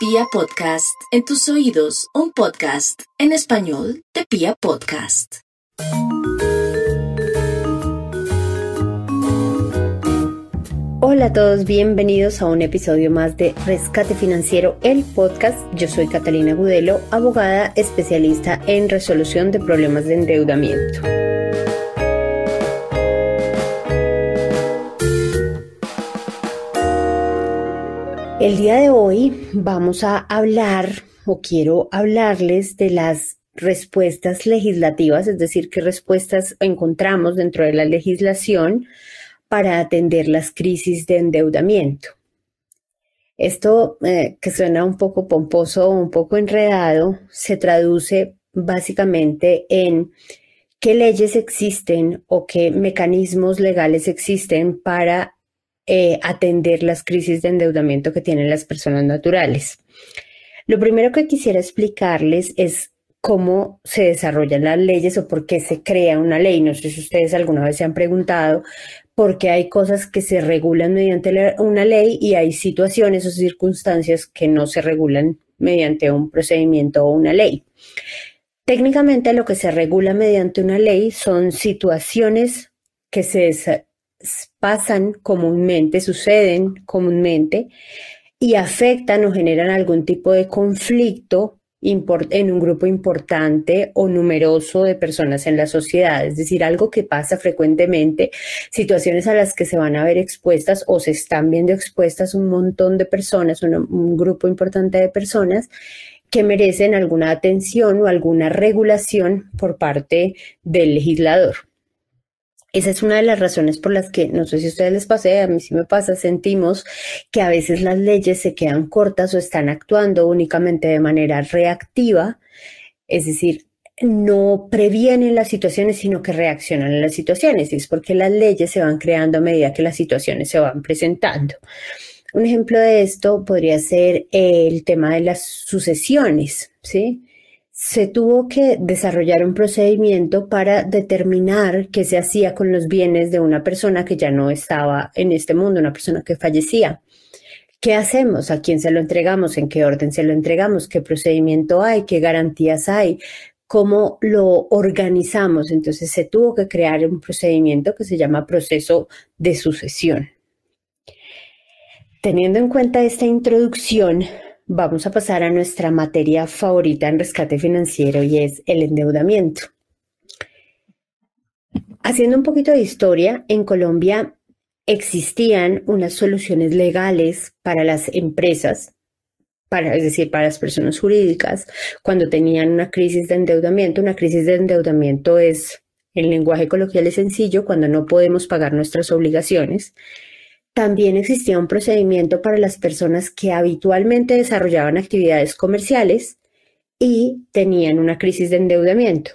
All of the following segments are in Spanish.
Pia Podcast, en tus oídos, un podcast en español de Pia Podcast. Hola a todos, bienvenidos a un episodio más de Rescate Financiero, el podcast. Yo soy Catalina Gudelo, abogada especialista en resolución de problemas de endeudamiento. El día de hoy vamos a hablar o quiero hablarles de las respuestas legislativas, es decir, qué respuestas encontramos dentro de la legislación para atender las crisis de endeudamiento. Esto eh, que suena un poco pomposo o un poco enredado se traduce básicamente en qué leyes existen o qué mecanismos legales existen para eh, atender las crisis de endeudamiento que tienen las personas naturales. Lo primero que quisiera explicarles es cómo se desarrollan las leyes o por qué se crea una ley. No sé si ustedes alguna vez se han preguntado por qué hay cosas que se regulan mediante una ley y hay situaciones o circunstancias que no se regulan mediante un procedimiento o una ley. Técnicamente lo que se regula mediante una ley son situaciones que se pasan comúnmente, suceden comúnmente y afectan o generan algún tipo de conflicto en un grupo importante o numeroso de personas en la sociedad, es decir, algo que pasa frecuentemente, situaciones a las que se van a ver expuestas o se están viendo expuestas un montón de personas, un grupo importante de personas que merecen alguna atención o alguna regulación por parte del legislador. Esa es una de las razones por las que, no sé si a ustedes les pase, a mí sí me pasa, sentimos que a veces las leyes se quedan cortas o están actuando únicamente de manera reactiva, es decir, no previenen las situaciones, sino que reaccionan a las situaciones. Y es porque las leyes se van creando a medida que las situaciones se van presentando. Un ejemplo de esto podría ser el tema de las sucesiones, ¿sí? Se tuvo que desarrollar un procedimiento para determinar qué se hacía con los bienes de una persona que ya no estaba en este mundo, una persona que fallecía. ¿Qué hacemos? ¿A quién se lo entregamos? ¿En qué orden se lo entregamos? ¿Qué procedimiento hay? ¿Qué garantías hay? ¿Cómo lo organizamos? Entonces se tuvo que crear un procedimiento que se llama proceso de sucesión. Teniendo en cuenta esta introducción, vamos a pasar a nuestra materia favorita en rescate financiero y es el endeudamiento. Haciendo un poquito de historia, en Colombia existían unas soluciones legales para las empresas, para, es decir, para las personas jurídicas, cuando tenían una crisis de endeudamiento. Una crisis de endeudamiento es, en lenguaje coloquial es sencillo, cuando no podemos pagar nuestras obligaciones también existía un procedimiento para las personas que habitualmente desarrollaban actividades comerciales y tenían una crisis de endeudamiento.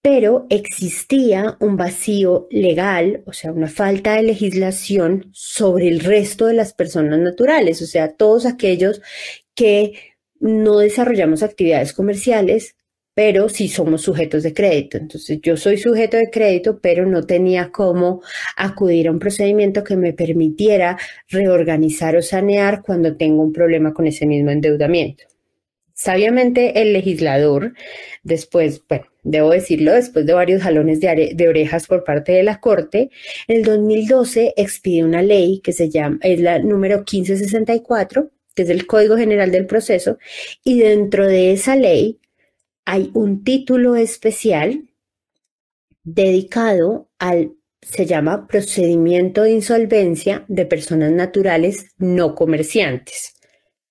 Pero existía un vacío legal, o sea, una falta de legislación sobre el resto de las personas naturales, o sea, todos aquellos que no desarrollamos actividades comerciales, pero sí somos sujetos de crédito. Entonces yo soy sujeto de crédito, pero no tenía cómo acudir a un procedimiento que me permitiera reorganizar o sanear cuando tengo un problema con ese mismo endeudamiento. Sabiamente el legislador, después, bueno, debo decirlo, después de varios jalones de, de, orejas por parte de la Corte, en el 2012 expide una ley que se llama, es la número 1564, que es el Código General del Proceso, y dentro de esa ley hay un título especial dedicado al, se llama procedimiento de insolvencia de personas naturales no comerciantes.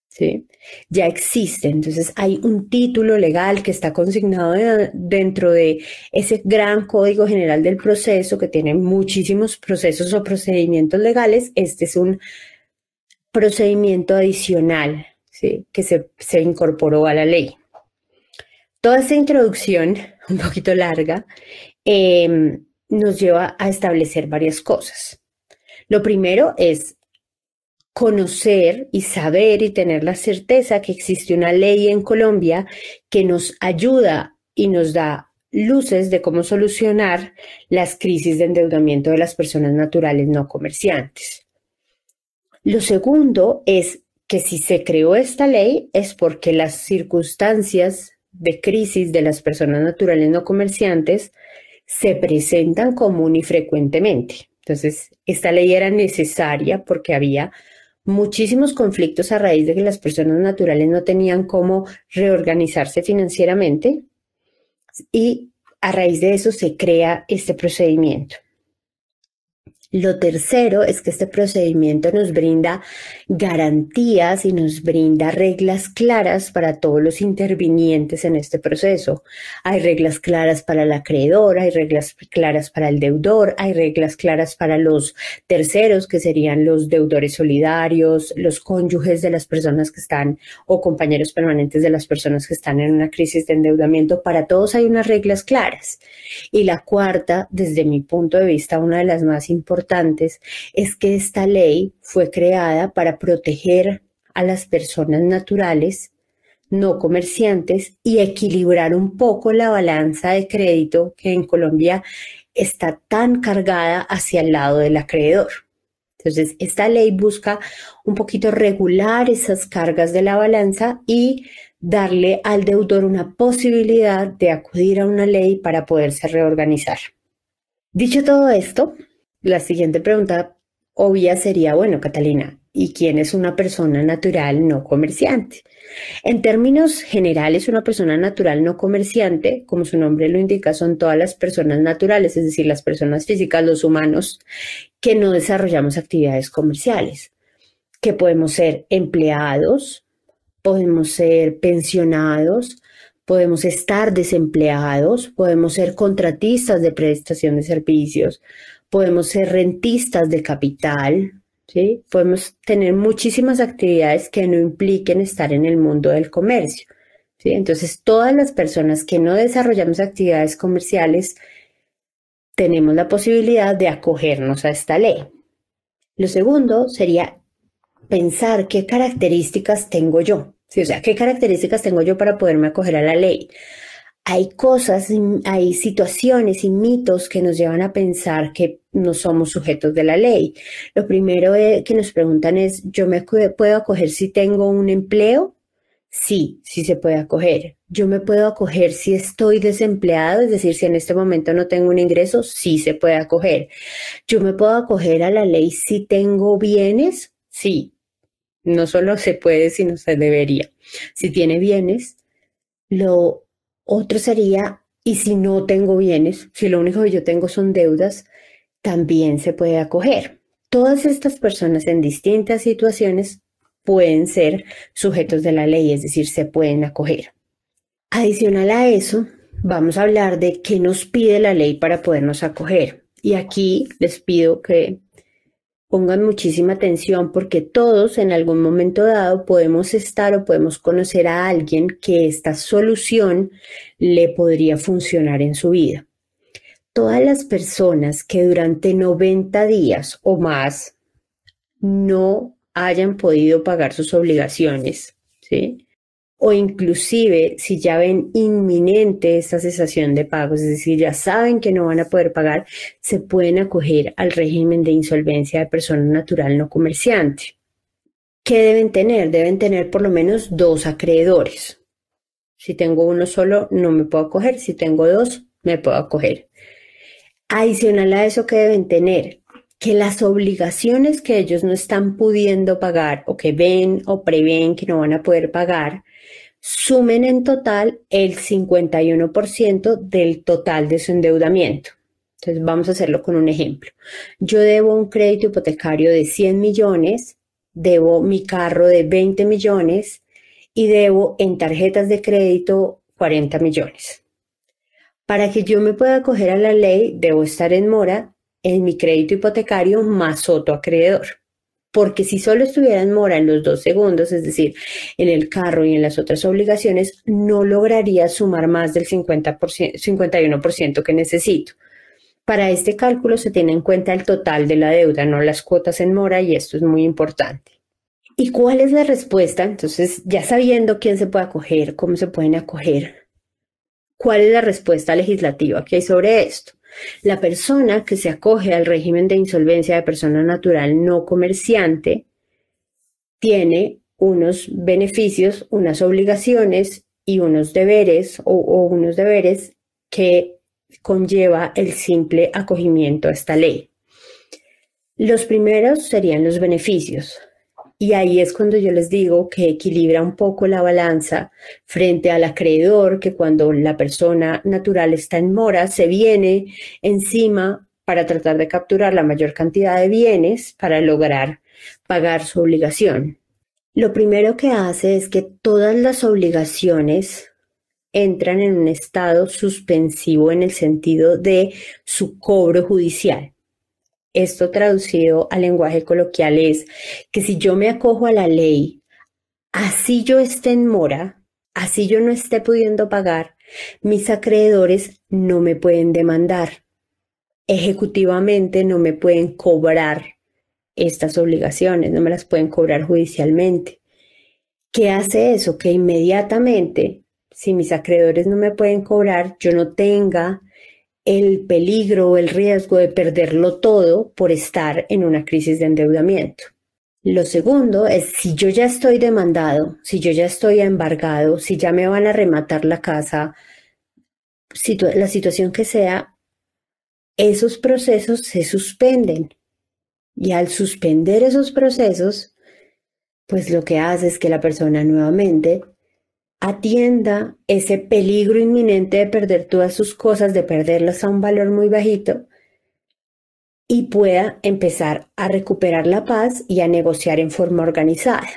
¿sí? Ya existe, entonces hay un título legal que está consignado dentro de ese gran código general del proceso que tiene muchísimos procesos o procedimientos legales. Este es un procedimiento adicional ¿sí? que se, se incorporó a la ley. Toda esta introducción, un poquito larga, em, nos lleva a establecer varias cosas. Lo primero es conocer y saber y tener la certeza que existe una ley en Colombia que nos ayuda y nos da luces de cómo solucionar las crisis de endeudamiento de las personas naturales no comerciantes. Lo segundo es que si se creó esta ley es porque las circunstancias de crisis de las personas naturales no comerciantes se presentan común y frecuentemente. Entonces, esta ley era necesaria porque había muchísimos conflictos a raíz de que las personas naturales no tenían cómo reorganizarse financieramente y a raíz de eso se crea este procedimiento. Lo tercero es que este procedimiento nos brinda garantías y nos brinda reglas claras para todos los intervinientes en este proceso. Hay reglas claras para el acreedor, hay reglas claras para el deudor, hay reglas claras para los terceros, que serían los deudores solidarios, los cónyuges de las personas que están o compañeros permanentes de las personas que están en una crisis de endeudamiento. Para todos hay unas reglas claras. Y la cuarta, desde mi punto de vista, una de las más importantes, es que esta ley fue creada para proteger a las personas naturales, no comerciantes, y equilibrar un poco la balanza de crédito que en Colombia está tan cargada hacia el lado del acreedor. Entonces, esta ley busca un poquito regular esas cargas de la balanza y darle al deudor una posibilidad de acudir a una ley para poderse reorganizar. Dicho todo esto, la siguiente pregunta obvia sería, bueno, Catalina, ¿y quién es una persona natural no comerciante? En términos generales, una persona natural no comerciante, como su nombre lo indica, son todas las personas naturales, es decir, las personas físicas, los humanos, que no desarrollamos actividades comerciales, que podemos ser empleados, podemos ser pensionados, podemos estar desempleados, podemos ser contratistas de prestación de servicios, podemos ser rentistas de capital, ¿sí? podemos tener muchísimas actividades que no impliquen estar en el mundo del comercio. ¿sí? Entonces, todas las personas que no desarrollamos actividades comerciales, tenemos la posibilidad de acogernos a esta ley. Lo segundo sería pensar qué características tengo yo. ¿sí? O sea, qué características tengo yo para poderme acoger a la ley hay cosas, hay situaciones y mitos que nos llevan a pensar que no somos sujetos de la ley. Lo primero que nos preguntan es, ¿yo me puedo acoger si tengo un empleo? Sí, sí se puede acoger. Yo me puedo acoger si estoy desempleado, es decir, si en este momento no tengo un ingreso, sí se puede acoger. Yo me puedo acoger a la ley si tengo bienes, sí. No solo se puede, sino se debería. Si tiene bienes, lo otro sería, y si no tengo bienes, si lo único que yo tengo son deudas, también se puede acoger. Todas estas personas en distintas situaciones pueden ser sujetos de la ley, es decir, se pueden acoger. Adicional a eso, vamos a hablar de qué nos pide la ley para podernos acoger. Y aquí les pido que Pongan muchísima atención porque todos en algún momento dado podemos estar o podemos conocer a alguien que esta solución le podría funcionar en su vida. Todas las personas que durante 90 días o más no hayan podido pagar sus obligaciones, ¿sí? O inclusive si ya ven inminente esta cesación de pagos, es decir, ya saben que no van a poder pagar, se pueden acoger al régimen de insolvencia de persona natural no comerciante. ¿Qué deben tener? Deben tener por lo menos dos acreedores. Si tengo uno solo, no me puedo acoger. Si tengo dos, me puedo acoger. Adicional a eso, ¿qué deben tener? Que las obligaciones que ellos no están pudiendo pagar o que ven o prevén que no van a poder pagar, sumen en total el 51% del total de su endeudamiento. Entonces vamos a hacerlo con un ejemplo. Yo debo un crédito hipotecario de 100 millones, debo mi carro de 20 millones y debo en tarjetas de crédito 40 millones. Para que yo me pueda acoger a la ley, debo estar en mora en mi crédito hipotecario más otro acreedor porque si solo estuviera en mora en los dos segundos, es decir, en el carro y en las otras obligaciones, no lograría sumar más del 50%, 51% que necesito. Para este cálculo se tiene en cuenta el total de la deuda, no las cuotas en mora, y esto es muy importante. ¿Y cuál es la respuesta? Entonces, ya sabiendo quién se puede acoger, cómo se pueden acoger, ¿cuál es la respuesta legislativa que hay sobre esto? La persona que se acoge al régimen de insolvencia de persona natural no comerciante tiene unos beneficios, unas obligaciones y unos deberes o, unos deberes que conlleva el simple acogimiento a esta ley. Los primeros serían los beneficios. Y ahí es cuando yo les digo que equilibra un poco la balanza frente al acreedor, que cuando la persona natural está en mora, se viene encima para tratar de capturar la mayor cantidad de bienes para lograr pagar su obligación. Lo primero que hace es que todas las obligaciones entran en un estado suspensivo en el sentido de su cobro judicial. Esto traducido al lenguaje coloquial es que si yo me acojo a la ley, así yo esté en mora, así yo no esté pudiendo pagar, mis acreedores no me pueden demandar. Ejecutivamente no me pueden cobrar estas obligaciones, no me las pueden cobrar judicialmente. ¿Qué hace eso? Que inmediatamente, si mis acreedores no me pueden cobrar, yo no tenga el peligro o el riesgo de perderlo todo por estar en una crisis de endeudamiento. Lo segundo es si yo ya estoy demandado, si yo ya estoy embargado, si ya me van a rematar la casa, la situación que sea, esos procesos se suspenden y al suspender esos procesos, pues lo que hace es que la persona nuevamente atienda ese peligro inminente de perder todas sus cosas, de perderlas a un valor muy bajito y pueda empezar a recuperar la paz y a negociar en forma organizada.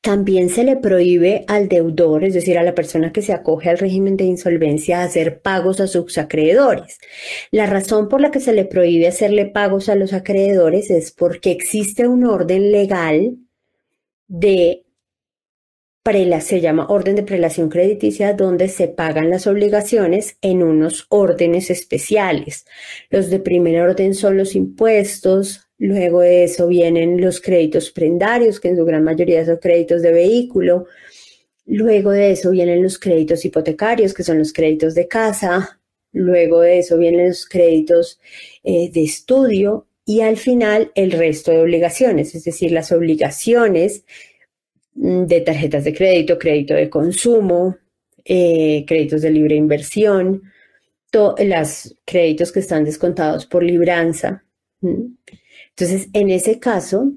También se le prohíbe al deudor, es decir, a la persona que se acoge al régimen de insolvencia, hacer pagos a sus acreedores. La razón por la que se le prohíbe hacerle pagos a los acreedores es porque existe un orden legal de se llama orden de prelación crediticia, donde se pagan las obligaciones en unos órdenes especiales. Los de primer orden son los impuestos, Luego de eso vienen los créditos prendarios, que en su gran mayoría son créditos de vehículo. Luego de eso vienen los créditos hipotecarios, que son los créditos de casa. Luego de eso vienen los créditos eh, de estudio. Y al final el resto de obligaciones, es decir, las obligaciones de tarjetas de crédito, crédito de consumo, eh, créditos de libre inversión, los créditos que están descontados por libranza. Entonces, en ese caso,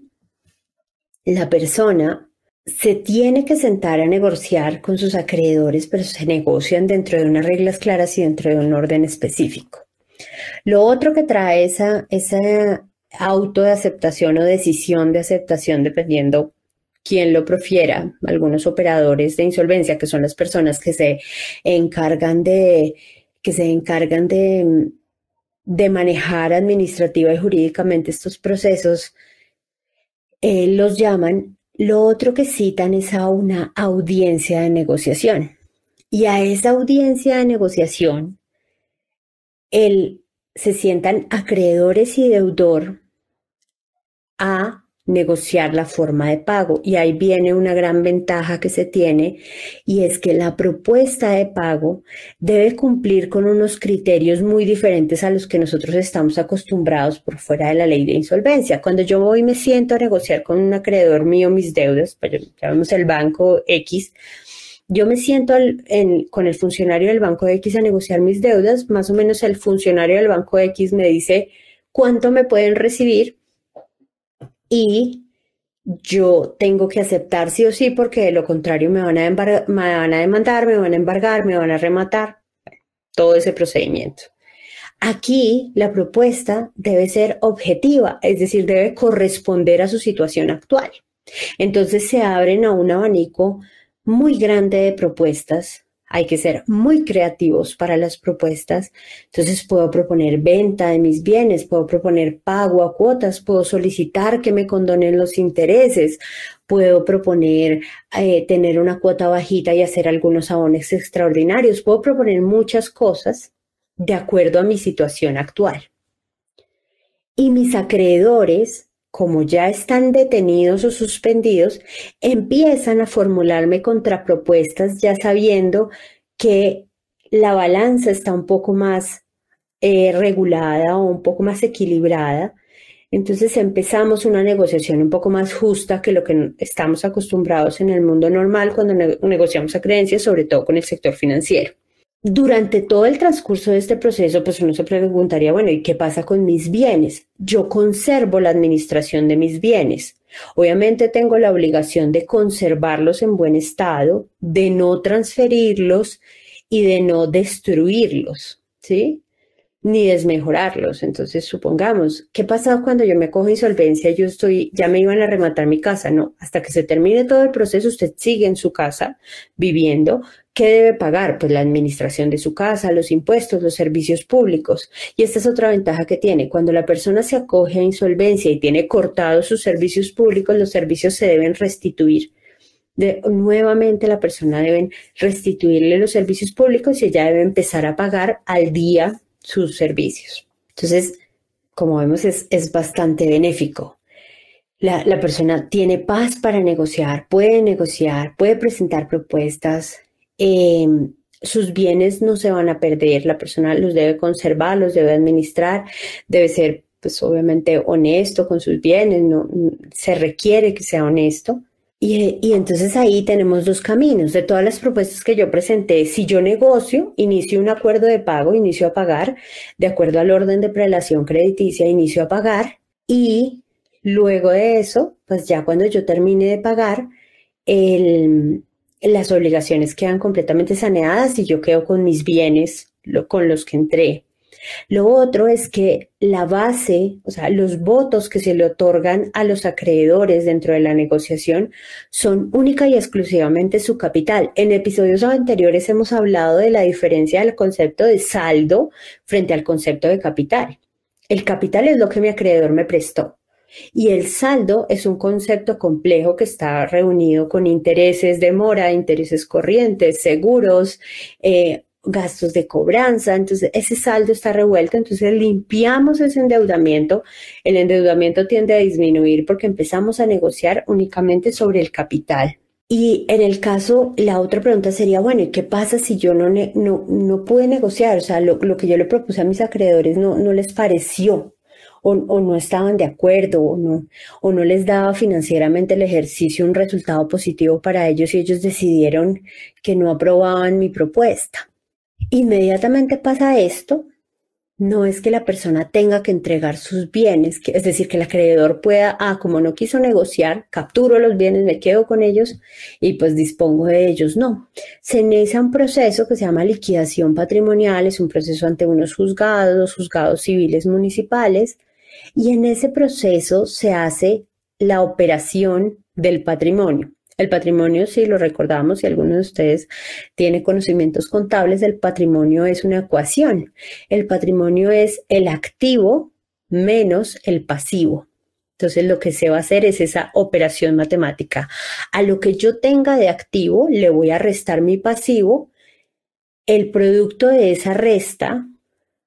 la persona se tiene que sentar a negociar con sus acreedores, pero se negocian dentro de unas reglas claras y dentro de un orden específico. Lo otro que trae esa, esa auto de aceptación o decisión de aceptación, dependiendo quién lo profiera, algunos operadores de insolvencia, que son las personas que se encargan de, que se encargan de de manejar administrativa y jurídicamente estos procesos, eh, los llaman, lo otro que citan es a una audiencia de negociación. Y a esa audiencia de negociación, el, se sientan acreedores y deudor a negociar la forma de pago. Y ahí viene una gran ventaja que se tiene y es que la propuesta de pago debe cumplir con unos criterios muy diferentes a los que nosotros estamos acostumbrados por fuera de la ley de insolvencia. Cuando yo voy y me siento a negociar con un acreedor mío mis deudas, pues llamamos el banco X, yo me siento con el funcionario del banco X a negociar mis deudas, más o menos el funcionario del banco X me dice cuánto me pueden recibir y yo tengo que aceptar sí o sí porque de lo contrario me van a, me van a demandar, me van a embargar, me van a rematar, todo ese procedimiento. Aquí la propuesta debe ser objetiva, es decir, debe corresponder a su situación actual. Entonces se abren a un abanico muy grande de propuestas hay que ser muy creativos para las propuestas. Entonces puedo proponer venta de mis bienes, puedo proponer pago a cuotas, puedo solicitar que me condonen los intereses, puedo proponer eh, tener una cuota bajita y hacer algunos abonos extraordinarios, puedo proponer muchas cosas de acuerdo a mi situación actual. Y mis acreedores como ya están detenidos o suspendidos, empiezan a formularme contrapropuestas ya sabiendo que la balanza está un poco más eh, regulada o un poco más equilibrada Entonces empezamos una negociación un poco más justa que lo que estamos acostumbrados en el mundo normal cuando negociamos a creencias, sobre todo con el sector financiero. Durante todo el transcurso de este proceso, pues uno se preguntaría, bueno, ¿y qué pasa con mis bienes? Yo conservo la administración de mis bienes. Obviamente tengo la obligación de conservarlos en buen estado, de no transferirlos y de no destruirlos, ¿sí? Ni desmejorarlos. Entonces, supongamos, ¿qué pasa cuando yo me cojo insolvencia? Yo estoy, ya me iban a rematar mi casa, no, hasta que se termine todo el proceso, usted sigue en su casa viviendo. ¿Qué debe pagar? Pues la administración de su casa, los impuestos, los servicios públicos. Y esta es otra ventaja que tiene. Cuando la persona se acoge a insolvencia y tiene cortados sus servicios públicos, los servicios se deben restituir nuevamente la persona debe restituirle los servicios públicos y ella debe empezar a pagar al día sus servicios. Entonces, como vemos, es, bastante benéfico. La, persona tiene paz para negociar, puede negociar, puede presentar propuestas. Em, sus bienes no se van a perder, la persona los debe conservar, los debe administrar, debe ser, pues obviamente, honesto con sus bienes, no, se requiere que sea honesto. Y, entonces ahí tenemos dos caminos. De todas las propuestas que yo presenté, si yo negocio, inicio un acuerdo de pago, inicio a pagar, de acuerdo al orden de prelación crediticia, inicio a pagar y luego de eso, pues ya cuando yo termine de pagar, las obligaciones quedan completamente saneadas y yo quedo con mis bienes con los que entré. Lo otro es que la base, o sea, los votos que se le otorgan a los acreedores dentro de la negociación son única y exclusivamente su capital. En episodios anteriores hemos hablado de la diferencia del concepto de saldo frente al concepto de capital. El capital es lo que mi acreedor me prestó. Y el saldo es un concepto complejo que está reunido con intereses de mora, intereses corrientes, seguros, eh, gastos de cobranza, entonces ese saldo está revuelto, entonces limpiamos ese endeudamiento, el endeudamiento tiende a disminuir porque empezamos a negociar únicamente sobre el capital. Y en el caso, la otra pregunta sería, bueno, ¿y qué pasa si yo no, no, no pude negociar? O sea, lo, que yo le propuse a mis acreedores no, no les pareció o, o, no estaban de acuerdo o no, o no les daba financieramente el ejercicio un resultado positivo para ellos y ellos decidieron que no aprobaban mi propuesta. Inmediatamente pasa esto, no es que la persona tenga que entregar sus bienes, es decir, que el acreedor pueda, ah, como no quiso negociar, capturo los bienes, me quedo con ellos y pues dispongo de ellos. No, se inicia un proceso que se llama liquidación patrimonial, es un proceso ante unos juzgados, juzgados civiles municipales, y en ese proceso se hace la operación del patrimonio. El patrimonio, si lo recordamos, si alguno de ustedes tiene conocimientos contables, el patrimonio es una ecuación. El patrimonio es el activo menos el pasivo. Entonces lo que se va a hacer es esa operación matemática. A lo que yo tenga de activo le voy a restar mi pasivo. El producto de esa resta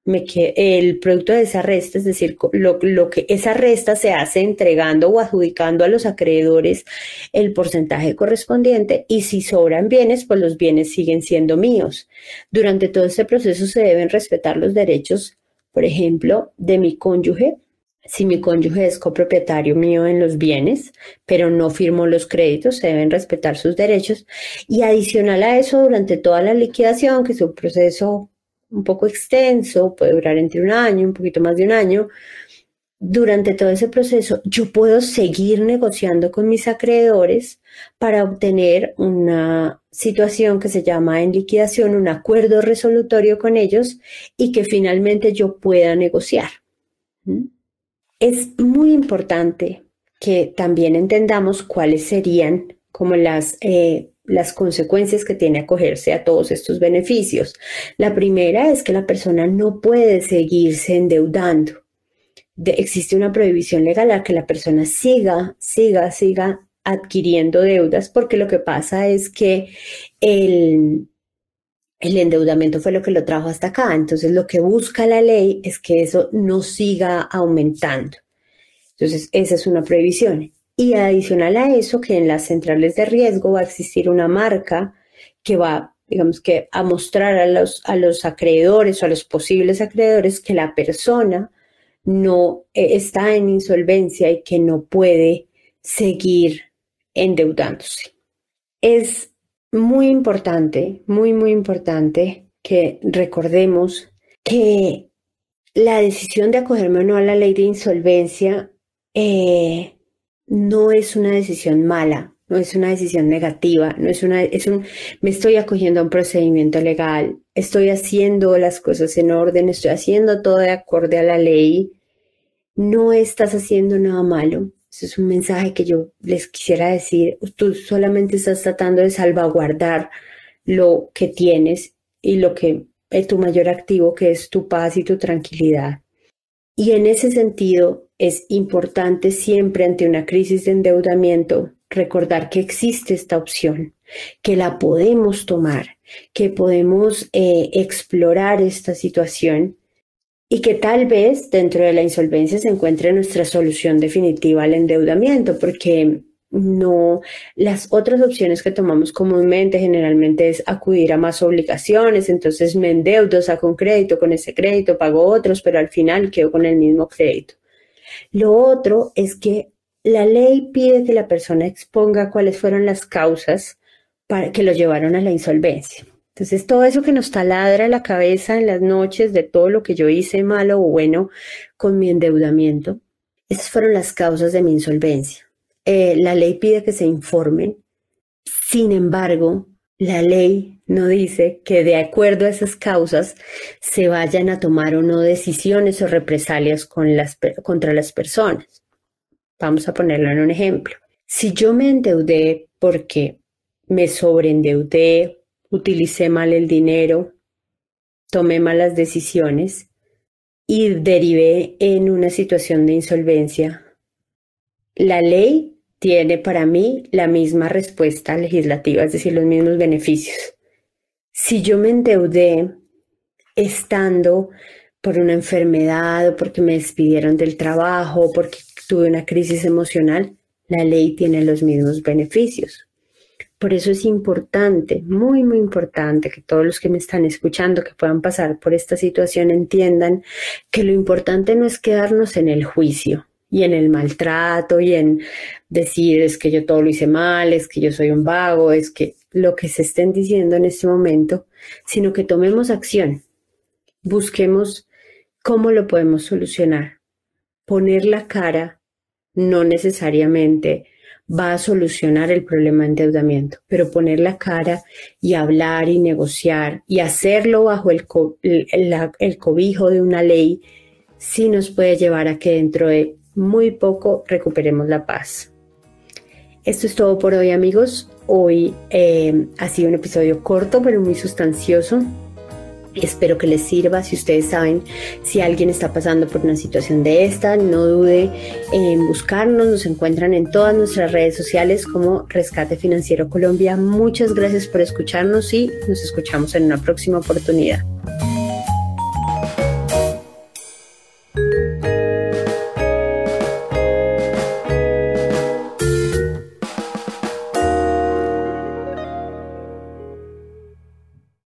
el producto de esa resta, es decir, lo, lo, que esa resta se hace entregando o adjudicando a los acreedores el porcentaje correspondiente y si sobran bienes, pues los bienes siguen siendo míos. Durante todo este proceso se deben respetar los derechos, por ejemplo, de mi cónyuge. Si mi cónyuge es copropietario mío en los bienes, pero no firmó los créditos, se deben respetar sus derechos. Y adicional a eso, durante toda la liquidación, que es un proceso un poco extenso, puede durar entre un año, un poquito más de un año, durante todo ese proceso yo puedo seguir negociando con mis acreedores para obtener una situación que se llama en liquidación, un acuerdo resolutorio con ellos y que finalmente yo pueda negociar. ¿Mm? Es muy importante que también entendamos cuáles serían como las eh, las consecuencias que tiene acogerse a todos estos beneficios. La primera es que la persona no puede seguirse endeudando. existe una prohibición legal a que la persona siga, siga, siga adquiriendo deudas porque lo que pasa es que el, el endeudamiento fue lo que lo trajo hasta acá. Entonces lo que busca la ley es que eso no siga aumentando. Entonces esa es una prohibición. Y adicional a eso, que en las centrales de riesgo va a existir una marca que va, digamos que, a mostrar a los, a los acreedores o a los posibles acreedores que la persona no eh, está en insolvencia y que no puede seguir endeudándose. Es muy importante, muy, muy importante que recordemos que la decisión de acogerme o no a la ley de insolvencia eh, no es una decisión mala, no es una decisión negativa, no es una, es un, me estoy acogiendo a un procedimiento legal, estoy haciendo las cosas en orden, estoy haciendo todo de acorde a la ley, no estás haciendo nada malo. Ese es un mensaje que yo les quisiera decir. Tú solamente estás tratando de salvaguardar lo que tienes y lo que es tu mayor activo, que es tu paz y tu tranquilidad. Y en ese sentido es importante siempre ante una crisis de endeudamiento recordar que existe esta opción, que la podemos tomar, que podemos eh, explorar esta situación y que tal vez dentro de la insolvencia se encuentre nuestra solución definitiva al endeudamiento, porque no, las otras opciones que tomamos comúnmente generalmente es acudir a más obligaciones, entonces me endeudo, saco un crédito, con ese crédito pago otros, pero al final quedo con el mismo crédito. Lo otro es que la ley pide que la persona exponga cuáles fueron las causas para que lo llevaron a la insolvencia. Entonces, todo eso que nos taladra la cabeza en las noches de todo lo que yo hice malo o bueno con mi endeudamiento, esas fueron las causas de mi insolvencia. Eh, la ley pide que se informen. Sin embargo, la ley no dice que de acuerdo a esas causas se vayan a tomar o no decisiones o represalias contra las personas. Vamos a ponerlo en un ejemplo. Si yo me endeudé porque me sobreendeudé, utilicé mal el dinero, tomé malas decisiones y derivé en una situación de insolvencia, la ley tiene para mí la misma respuesta legislativa, es decir, los mismos beneficios. Si yo me endeudé estando por una enfermedad o porque me despidieron del trabajo porque tuve una crisis emocional, la ley tiene los mismos beneficios. Por eso es importante, muy, muy importante que todos los que me están escuchando, que puedan pasar por esta situación, entiendan que lo importante no es quedarnos en el juicio, y en el maltrato y en decir es que yo todo lo hice mal, es que yo soy un vago, es que lo que se estén diciendo en este momento, sino que tomemos acción, busquemos cómo lo podemos solucionar. Poner la cara no necesariamente va a solucionar el problema de endeudamiento, pero poner la cara y hablar y negociar y hacerlo bajo el, el cobijo de una ley sí nos puede llevar a que dentro de muy poco recuperemos la paz. Esto es todo por hoy amigos. Hoy eh, ha sido un episodio corto pero muy sustancioso. Espero que les sirva. Si ustedes saben si alguien está pasando por una situación de esta, no dude en buscarnos. Nos encuentran en todas nuestras redes sociales como Rescate Financiero Colombia. Muchas gracias por escucharnos y nos escuchamos en una próxima oportunidad.